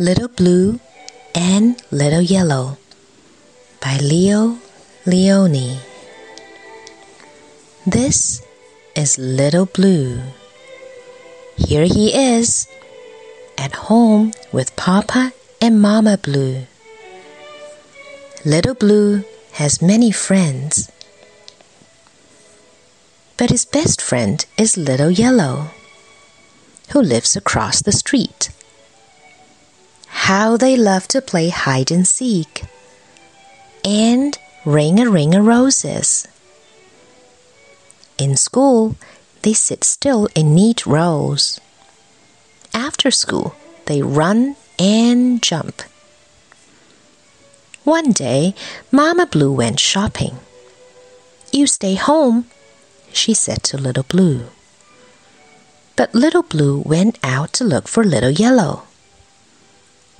Little Blue and Little Yellow by Leo Lionni. This is Little Blue. Here he is at home with Papa and Mama Blue. Little Blue has many friends, but his best friend is Little Yellow, who lives across the street. How they love to play hide and seek and ring a ring of roses. In school, they sit still in neat rows. After school, they run and jump. One day, Mama Blue went shopping. You stay home, she said to Little Blue. But Little Blue went out to look for Little Yellow.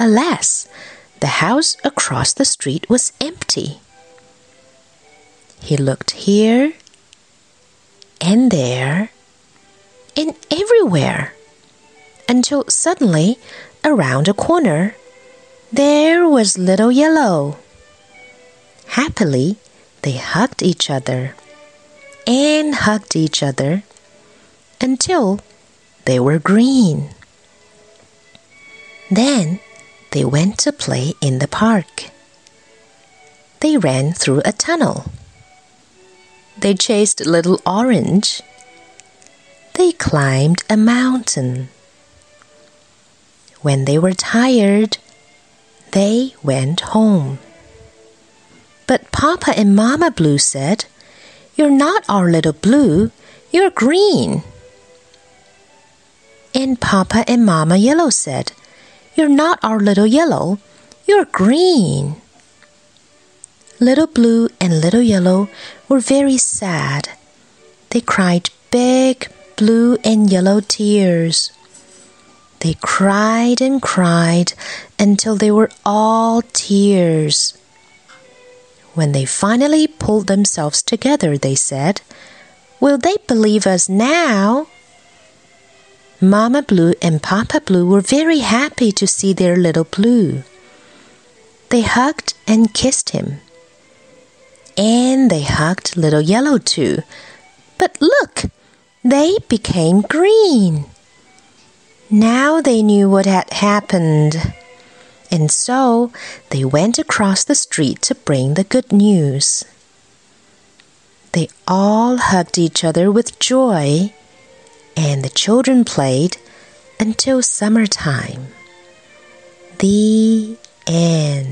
Alas, the house across the street was empty. He looked here and there and everywhere until suddenly, around a corner, there was Little Yellow. Happily, they hugged each other and hugged each other until they were green. Then they went to play in the park. They ran through a tunnel. They chased Little Orange. They climbed a mountain. When they were tired, they went home. But Papa and Mama Blue said, You're not our little blue, you're green. And Papa and Mama Yellow said, you're not our little yellow, you're green. Little Blue and Little Yellow were very sad. They cried big blue and yellow tears. They cried and cried until they were all tears. When they finally pulled themselves together, they said, Will they believe us now? Mama Blue and Papa Blue were very happy to see their little Blue. They hugged and kissed him. And they hugged little Yellow too. But look, they became green. Now they knew what had happened. And so they went across the street to bring the good news. They all hugged each other with joy and the children played until summertime. The end.